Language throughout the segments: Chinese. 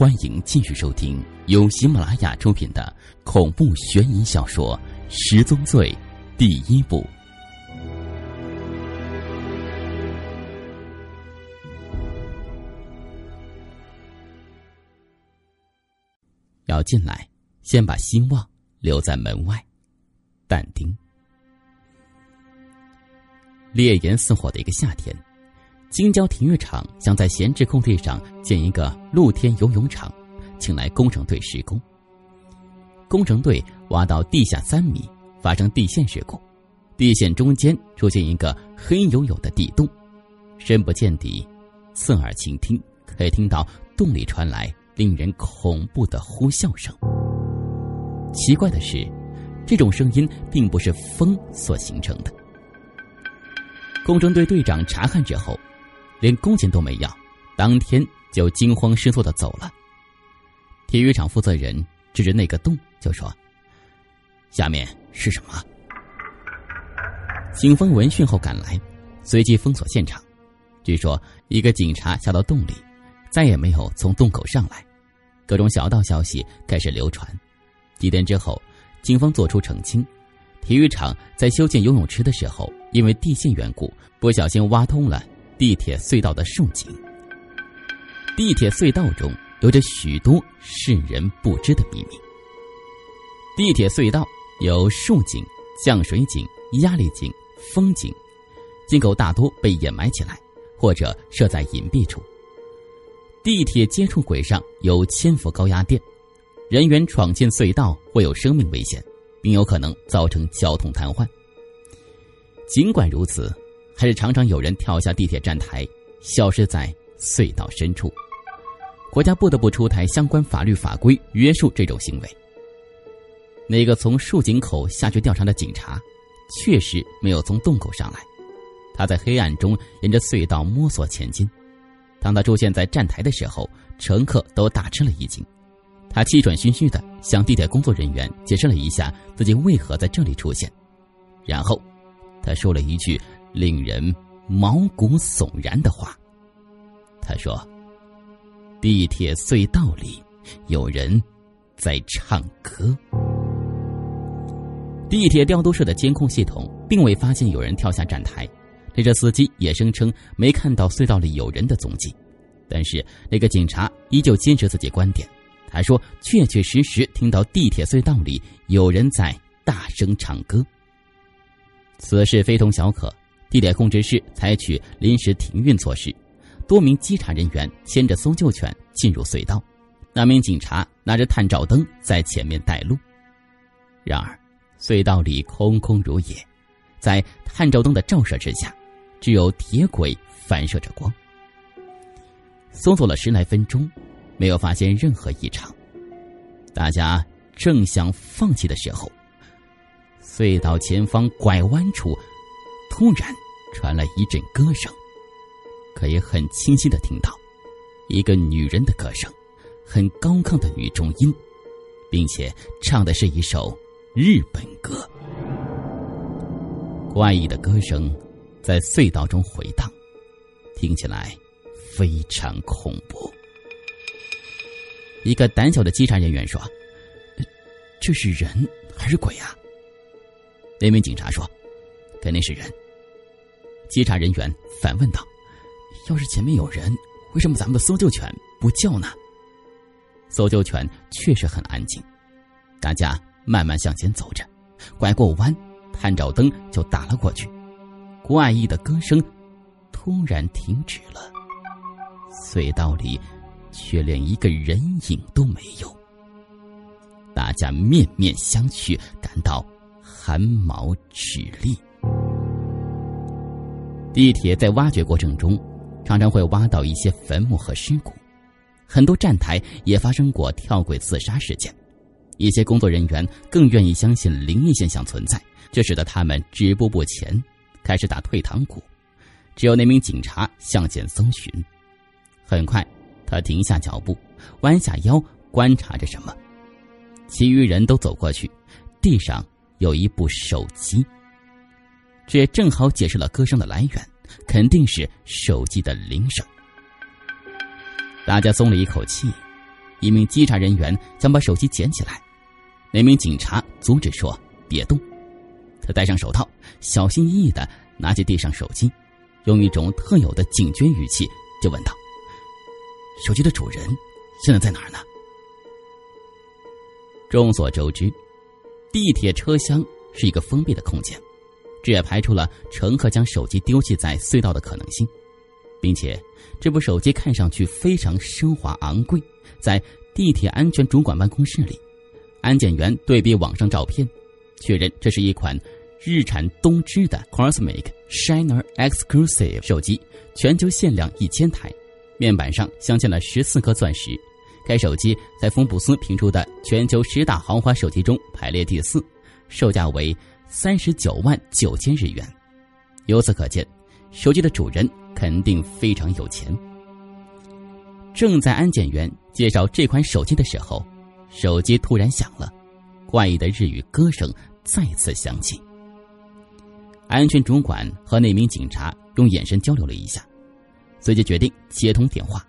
欢迎继续收听由喜马拉雅出品的恐怖悬疑小说《十宗罪》第一部。要进来，先把希望留在门外。但丁。烈焰似火的一个夏天。京郊体育场想在闲置空地上建一个露天游泳场，请来工程队施工。工程队挖到地下三米，发生地陷事故，地陷中间出现一个黑黝黝的地洞，深不见底。侧耳倾听，可以听到洞里传来令人恐怖的呼啸声。奇怪的是，这种声音并不是风所形成的。工程队队长查看之后。连工钱都没要，当天就惊慌失措的走了。体育场负责人指着那个洞就说：“下面是什么？”警方闻讯后赶来，随即封锁现场。据说一个警察下到洞里，再也没有从洞口上来。各种小道消息开始流传。几天之后，警方做出澄清：体育场在修建游泳池的时候，因为地陷缘故，不小心挖通了。地铁隧道的竖井，地铁隧道中有着许多世人不知的秘密。地铁隧道有竖井、降水井、压力井、风井，井口大多被掩埋起来，或者设在隐蔽处。地铁接触轨上有千伏高压电，人员闯进隧道会有生命危险，并有可能造成交通瘫痪。尽管如此。还是常常有人跳下地铁站台，消失在隧道深处。国家不得不出台相关法律法规约束这种行为。那个从竖井口下去调查的警察，确实没有从洞口上来，他在黑暗中沿着隧道摸索前进。当他出现在站台的时候，乘客都大吃了一惊。他气喘吁吁的向地铁工作人员解释了一下自己为何在这里出现，然后他说了一句。令人毛骨悚然的话。他说：“地铁隧道里有人在唱歌。”地铁调度室的监控系统并未发现有人跳下站台，列车司机也声称没看到隧道里有人的踪迹。但是那个警察依旧坚持自己观点，他说：“确确实实听到地铁隧道里有人在大声唱歌。”此事非同小可。地铁控制室采取临时停运措施，多名稽查人员牵着搜救犬进入隧道，那名警察拿着探照灯在前面带路。然而，隧道里空空如也，在探照灯的照射之下，只有铁轨反射着光。搜索了十来分钟，没有发现任何异常。大家正想放弃的时候，隧道前方拐弯处。突然传来一阵歌声，可以很清晰的听到一个女人的歌声，很高亢的女中音，并且唱的是一首日本歌。怪异的歌声在隧道中回荡，听起来非常恐怖。一个胆小的稽查人员说：“这是人还是鬼啊？”那名警察说：“肯定是人。”稽查人员反问道：“要是前面有人，为什么咱们的搜救犬不叫呢？”搜救犬确实很安静。大家慢慢向前走着，拐过弯，探照灯就打了过去。怪异的歌声突然停止了，隧道里却连一个人影都没有。大家面面相觑，感到寒毛直立。地铁在挖掘过程中，常常会挖到一些坟墓和尸骨，很多站台也发生过跳轨自杀事件。一些工作人员更愿意相信灵异现象存在，这使得他们止步不前，开始打退堂鼓。只有那名警察向前搜寻，很快他停下脚步，弯下腰观察着什么。其余人都走过去，地上有一部手机。这也正好解释了歌声的来源，肯定是手机的铃声。大家松了一口气，一名稽查人员想把手机捡起来，那名警察阻止说：“别动。”他戴上手套，小心翼翼的拿起地上手机，用一种特有的警觉语气就问道：“手机的主人现在在哪儿呢？”众所周知，地铁车厢是一个封闭的空间，这也排除了乘客将手机丢弃在隧道的可能性，并且这部手机看上去非常奢华昂贵。在地铁安全主管办公室里，安检员对比网上照片，确认这是一款日产东芝的 Cosmic Shiner Exclusive 手机，全球限量一千台，面板上镶嵌了十四颗钻石。该手机在福布斯评出的全球十大豪华手机中排列第四，售价为三十九万九千日元。由此可见，手机的主人肯定非常有钱。正在安检员介绍这款手机的时候，手机突然响了，怪异的日语歌声再次响起。安全主管和那名警察用眼神交流了一下，随即决定接通电话。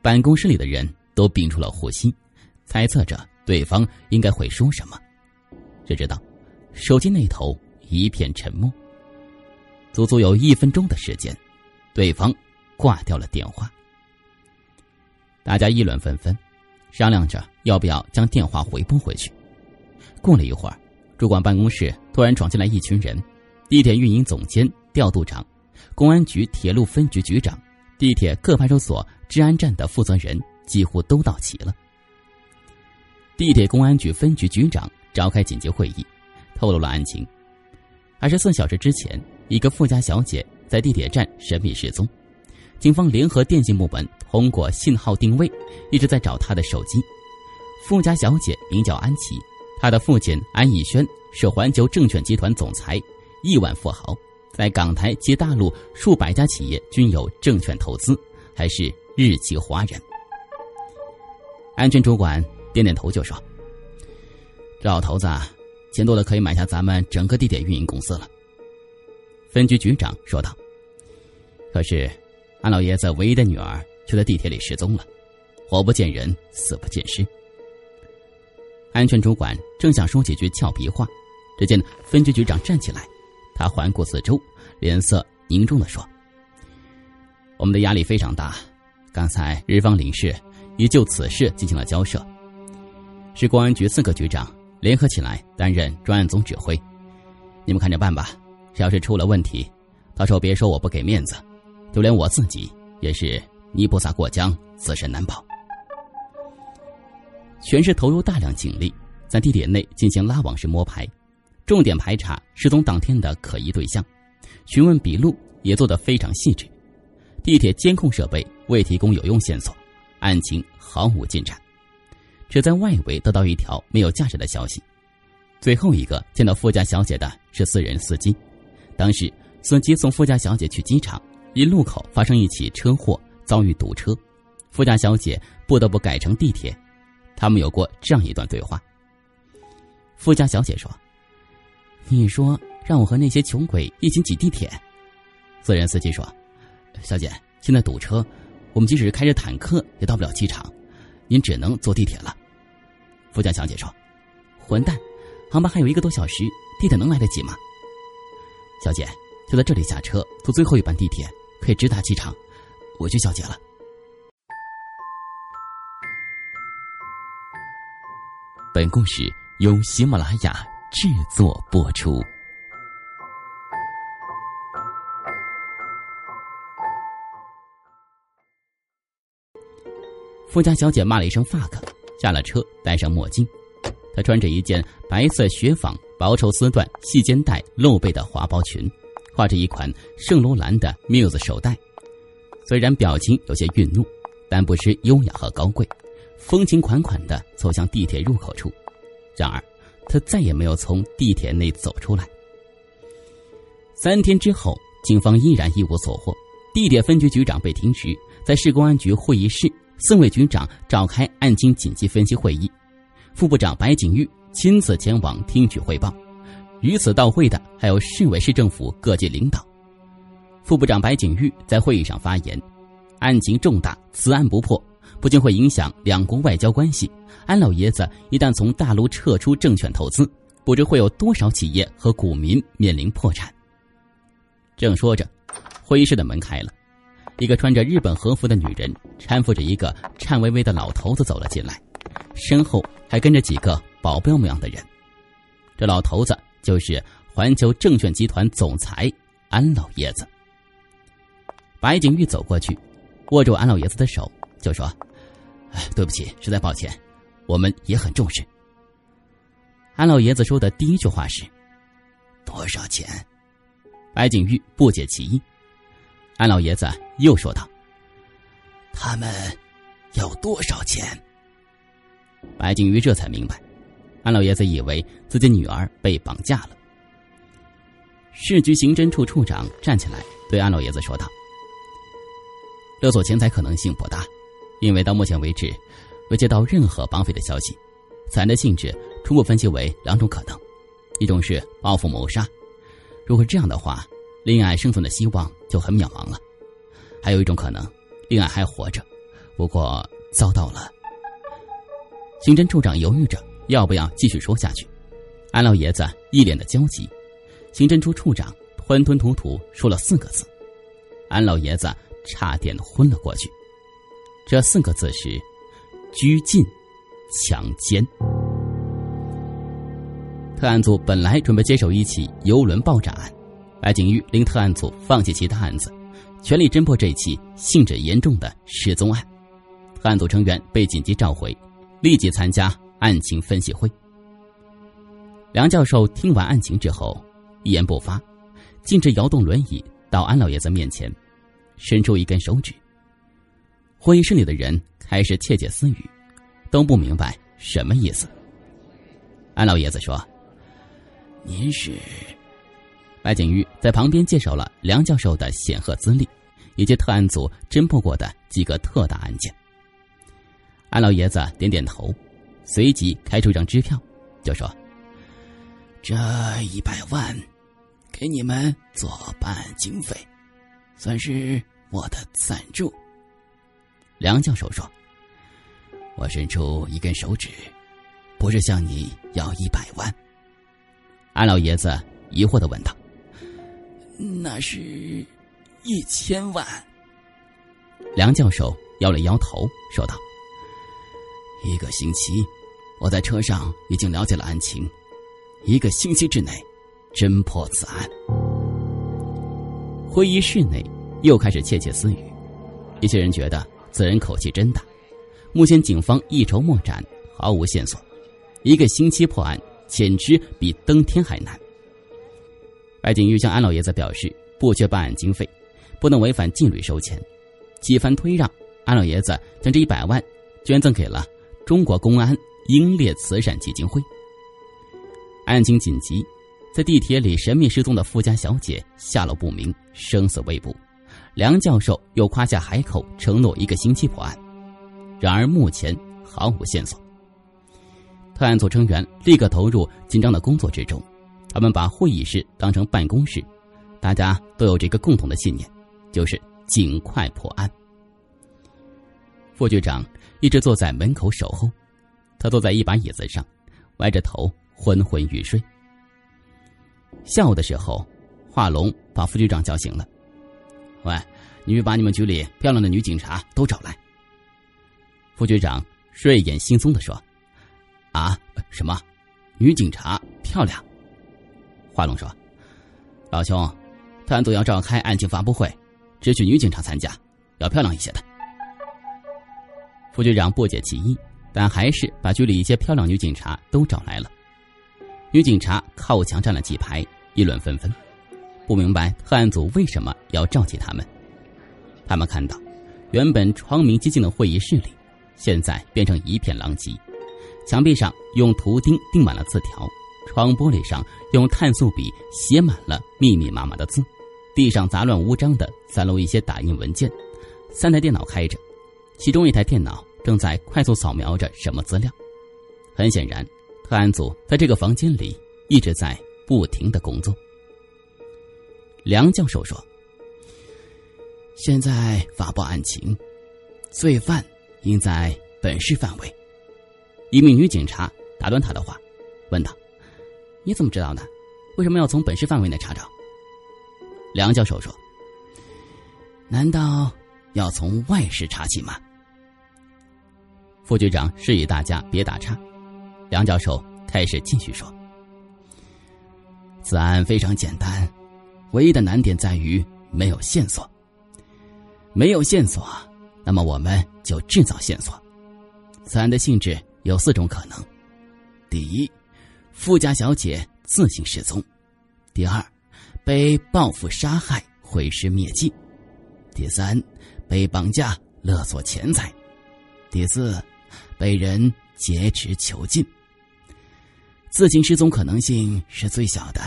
办公室里的人。都屏住了呼吸，猜测着对方应该会说什么。谁知道，手机那头一片沉默。足足有一分钟的时间，对方挂掉了电话。大家议论纷纷，商量着要不要将电话回拨回去。过了一会儿，主管办公室突然闯进来一群人：地铁运营总监、调度长、公安局铁路分局局长、地铁各派出所治安站的负责人。几乎都到齐了。地铁公安局分局局长召开紧急会议，透露了案情：二十四小时之前，一个富家小姐在地铁站神秘失踪，警方联合电信部门通过信号定位，一直在找她的手机。富家小姐名叫安琪，她的父亲安以轩是环球证券集团总裁，亿万富豪，在港台及大陆数百家企业均有证券投资，还是日籍华人。安全主管点点头就说：“老头子钱多的可以买下咱们整个地铁运营公司了。”分局局长说道：“可是，安老爷子唯一的女儿却在地铁里失踪了，活不见人，死不见尸。”安全主管正想说几句俏皮话，只见分局局长站起来，他环顾四周，脸色凝重的说：“我们的压力非常大，刚才日方领事。”已就此事进行了交涉，市公安局四个局长联合起来担任专案总指挥，你们看着办吧。要是出了问题，到时候别说我不给面子，就连我自己也是泥菩萨过江，自身难保。全市投入大量警力，在地铁内进行拉网式摸排，重点排查失踪当天的可疑对象，询问笔录也做得非常细致。地铁监控设备未提供有用线索。案情毫无进展，只在外围得到一条没有价值的消息。最后一个见到富家小姐的是私人司机，当时司机送富家小姐去机场，因路口发生一起车祸，遭遇堵车，富家小姐不得不改乘地铁。他们有过这样一段对话：富家小姐说：“你说让我和那些穷鬼一起挤地铁。”私人司机说：“小姐，现在堵车。”我们即使开着坦克也到不了机场，您只能坐地铁了。富家小姐说：“混蛋，航班还有一个多小时，地铁能来得及吗？”小姐，就在这里下车，坐最后一班地铁，可以直达机场。我去小姐了。本故事由喜马拉雅制作播出。富家小姐骂了一声 “fuck”，下了车，戴上墨镜。她穿着一件白色雪纺薄绸丝缎细肩带露背的华包裙，挎着一款圣罗兰的 Muse 手袋。虽然表情有些愠怒，但不失优雅和高贵，风情款款的走向地铁入口处。然而，她再也没有从地铁内走出来。三天之后，警方依然一无所获，地铁分局局长被停职，在市公安局会议室。四位局长召开案情紧急分析会议，副部长白景玉亲自前往听取汇报。与此到会的还有市委市政府各级领导。副部长白景玉在会议上发言：“案情重大，此案不破，不仅会影响两国外交关系。安老爷子一旦从大陆撤出证券投资，不知会有多少企业和股民面临破产。正说着，会议室的门开了，一个穿着日本和服的女人搀扶着一个颤巍巍的老头子走了进来，身后还跟着几个保镖模样的人。这老头子就是环球证券集团总裁安老爷子。白景玉走过去，握住安老爷子的手，就说：“对不起，实在抱歉。”我们也很重视。安老爷子说的第一句话是：“多少钱？”白景玉不解其意。安老爷子又说道：“他们要多少钱？”白景玉这才明白，安老爷子以为自己女儿被绑架了。市局刑侦处处长站起来对安老爷子说道：“勒索钱财可能性不大，因为到目前为止。”未接到任何绑匪的消息，此案的性质初步分析为两种可能：一种是报复谋杀，如果这样的话，令爱生存的希望就很渺茫了；还有一种可能，令爱还活着，不过遭到了。刑侦处长犹豫着要不要继续说下去，安老爷子一脸的焦急，刑侦处处长吞吞吐吐说了四个字，安老爷子差点昏了过去。这四个字是。拘禁、强奸。特案组本来准备接手一起游轮爆炸案，白景玉令特案组放弃其他案子，全力侦破这起性质严重的失踪案。特案组成员被紧急召回，立即参加案情分析会。梁教授听完案情之后，一言不发，径直摇动轮椅到安老爷子面前，伸出一根手指。会议室里的人开始窃窃私语，都不明白什么意思。安老爷子说：“您是？”白景玉在旁边介绍了梁教授的显赫资历，以及特案组侦破过的几个特大案件。安老爷子点点头，随即开出一张支票，就说：“这一百万，给你们做办案经费，算是我的赞助。”梁教授说：“我伸出一根手指，不是向你要一百万。”安老爷子疑惑的问道：“那是一千万？”梁教授摇了摇头，说道：“一个星期，我在车上已经了解了案情，一个星期之内侦破此案。”会议室内又开始窃窃私语，一些人觉得。此人口气真大，目前警方一筹莫展，毫无线索，一个星期破案简直比登天还难。白景玉向安老爷子表示，不缺办案经费，不能违反纪律收钱。几番推让，安老爷子将这一百万捐赠给了中国公安英烈慈善基金会。案情紧急，在地铁里神秘失踪的富家小姐下落不明，生死未卜。梁教授又夸下海口，承诺一个星期破案，然而目前毫无线索。特案组成员立刻投入紧张的工作之中，他们把会议室当成办公室，大家都有这个共同的信念，就是尽快破案。副局长一直坐在门口守候，他坐在一把椅子上，歪着头昏昏欲睡。下午的时候，华龙把副局长叫醒了。喂，你去把你们局里漂亮的女警察都找来。副局长睡眼惺忪的说：“啊，什么？女警察漂亮？”华龙说：“老兄，特案组要召开案情发布会，只许女警察参加，要漂亮一些的。”副局长不解其意，但还是把局里一些漂亮女警察都找来了。女警察靠墙站了几排，议论纷纷。不明白特案组为什么要召集他们。他们看到，原本窗明几净的会议室里，现在变成一片狼藉。墙壁上用图钉钉满了字条，窗玻璃上用碳素笔写满了密密麻麻的字，地上杂乱无章的散落一些打印文件。三台电脑开着，其中一台电脑正在快速扫描着什么资料。很显然，特案组在这个房间里一直在不停的工作。梁教授说：“现在发布案情，罪犯应在本市范围。一名女警察打断他的话，问道：“你怎么知道的？为什么要从本市范围内查找？”梁教授说：“难道要从外市查起吗？”副局长示意大家别打岔。梁教授开始继续说：“此案非常简单，唯一的难点在于没有线索。没有线索，那么我们就制造线索。此案的性质有四种可能：第一，富家小姐自行失踪；第二，被报复杀害、毁尸灭迹；第三，被绑架勒索钱财；第四，被人劫持囚禁。自行失踪可能性是最小的，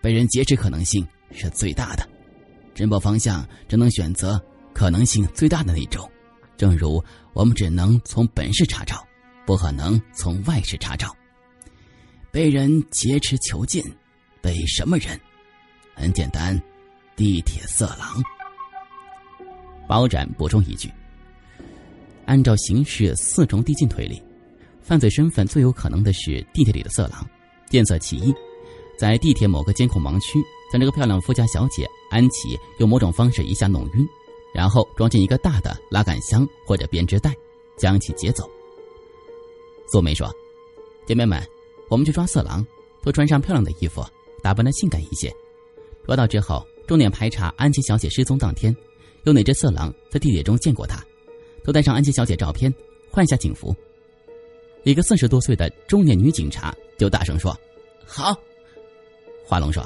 被人劫持可能性是最大的。侦破方向只能选择可能性最大的那种。正如我们只能从本市查找，不可能从外市查找。被人劫持囚禁，被什么人？很简单，地铁色狼。包斩补充一句：按照刑事四重递进推理。犯罪身份最有可能的是地铁里的色狼，见色起意，在地铁某个监控盲区，将这个漂亮富家小姐安琪用某种方式一下弄晕，然后装进一个大的拉杆箱或者编织袋，将其劫走。素梅说：“姐妹们，我们去抓色狼，都穿上漂亮的衣服，打扮的性感一些。抓到之后，重点排查安琪小姐失踪当天，有哪只色狼在地铁中见过她，都带上安琪小姐照片，换下警服。”一个四十多岁的中年女警察就大声说：“好。”华龙说：“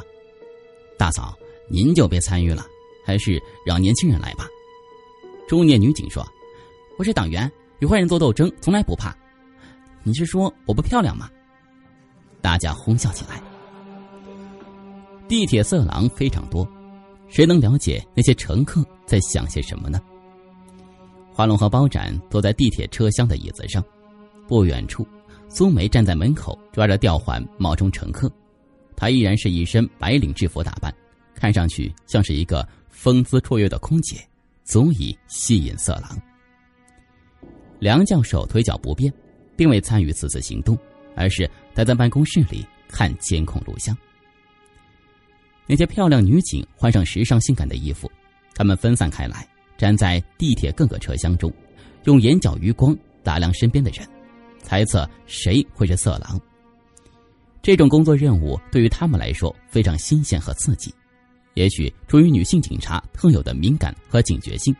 大嫂，您就别参与了，还是让年轻人来吧。”中年女警说：“我是党员，与坏人做斗争从来不怕。你是说我不漂亮吗？”大家哄笑起来。地铁色狼非常多，谁能了解那些乘客在想些什么呢？华龙和包斩坐在地铁车厢的椅子上。不远处，苏梅站在门口抓着吊环冒充乘客，她依然是一身白领制服打扮，看上去像是一个风姿绰约的空姐，足以吸引色狼。梁教授腿脚不便，并未参与此次行动，而是待在办公室里看监控录像。那些漂亮女警换上时尚性感的衣服，她们分散开来，站在地铁各个车厢中，用眼角余光打量身边的人。猜测谁会是色狼？这种工作任务对于他们来说非常新鲜和刺激，也许出于女性警察特有的敏感和警觉性，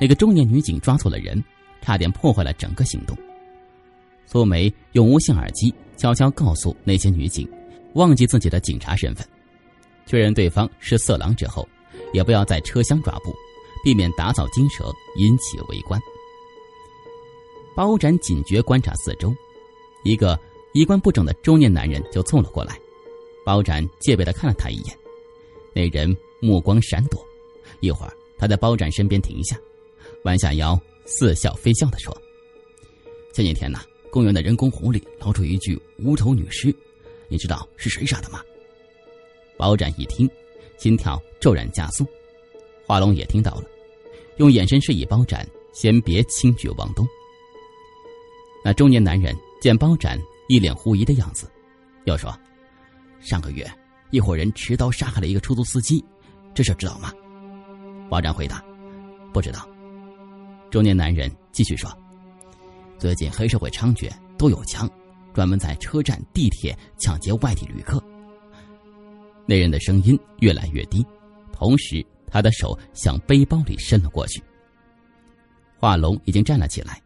那个中年女警抓错了人，差点破坏了整个行动。苏梅用无线耳机悄悄告诉那些女警，忘记自己的警察身份，确认对方是色狼之后，也不要在车厢抓捕，避免打草惊蛇，引起围观。包斩警觉观察四周，一个衣冠不整的中年男人就凑了过来。包斩戒备的看了他一眼，那人目光闪躲，一会儿他在包斩身边停下，弯下腰，似笑非笑的说：“前几天呐，公园的人工湖里捞出一具无头女尸，你知道是谁杀的吗？”包斩一听，心跳骤然加速。华龙也听到了，用眼神示意包斩先别轻举妄动。那中年男人见包斩一脸狐疑的样子，又说：“上个月一伙人持刀杀害了一个出租司机，这事知道吗？”包斩回答：“不知道。”中年男人继续说：“最近黑社会猖獗，都有枪，专门在车站、地铁抢劫外地旅客。”那人的声音越来越低，同时他的手向背包里伸了过去。华龙已经站了起来。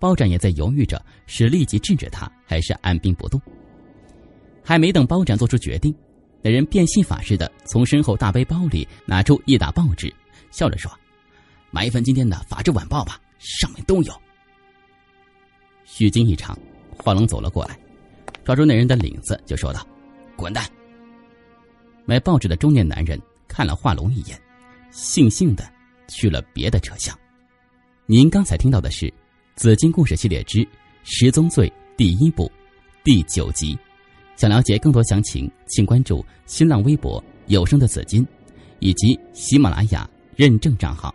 包斩也在犹豫着，是立即制止他，还是按兵不动。还没等包斩做出决定，那人变戏法似的从身后大背包里拿出一沓报纸，笑着说：“买一份今天的《法制晚报》吧，上面都有。”虚惊一场，华龙走了过来，抓住那人的领子就说道：“滚蛋！”买报纸的中年男人看了华龙一眼，悻悻的去了别的车厢。您刚才听到的是。《紫金故事系列之十宗罪》第一部第九集，想了解更多详情，请关注新浪微博“有声的紫金”以及喜马拉雅认证账号。